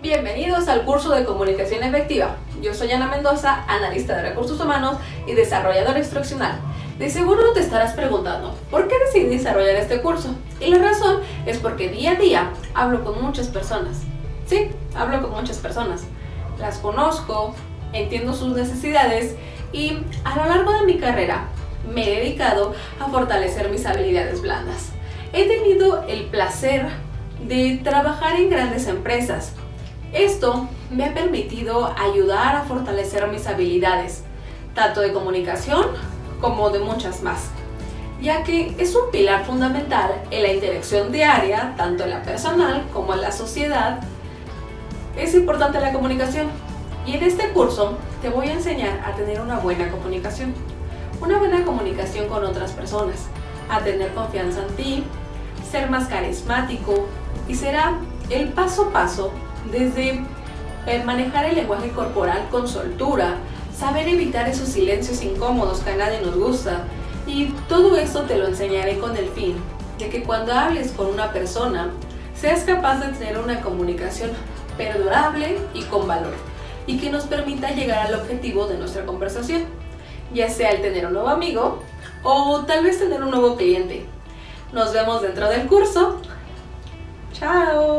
Bienvenidos al curso de comunicación efectiva. Yo soy Ana Mendoza, analista de recursos humanos y desarrollador instruccional. De seguro te estarás preguntando, ¿por qué decidí desarrollar este curso? Y la razón es porque día a día hablo con muchas personas. Sí, hablo con muchas personas. Las conozco, entiendo sus necesidades y a lo largo de mi carrera me he dedicado a fortalecer mis habilidades blandas. He tenido el placer de trabajar en grandes empresas, esto me ha permitido ayudar a fortalecer mis habilidades, tanto de comunicación como de muchas más, ya que es un pilar fundamental en la interacción diaria, tanto en la personal como en la sociedad. Es importante la comunicación y en este curso te voy a enseñar a tener una buena comunicación, una buena comunicación con otras personas, a tener confianza en ti, ser más carismático y será el paso a paso desde eh, manejar el lenguaje corporal con soltura, saber evitar esos silencios incómodos que a nadie nos gusta. Y todo esto te lo enseñaré con el fin de que cuando hables con una persona seas capaz de tener una comunicación perdurable y con valor y que nos permita llegar al objetivo de nuestra conversación, ya sea el tener un nuevo amigo o tal vez tener un nuevo cliente. Nos vemos dentro del curso. Chao.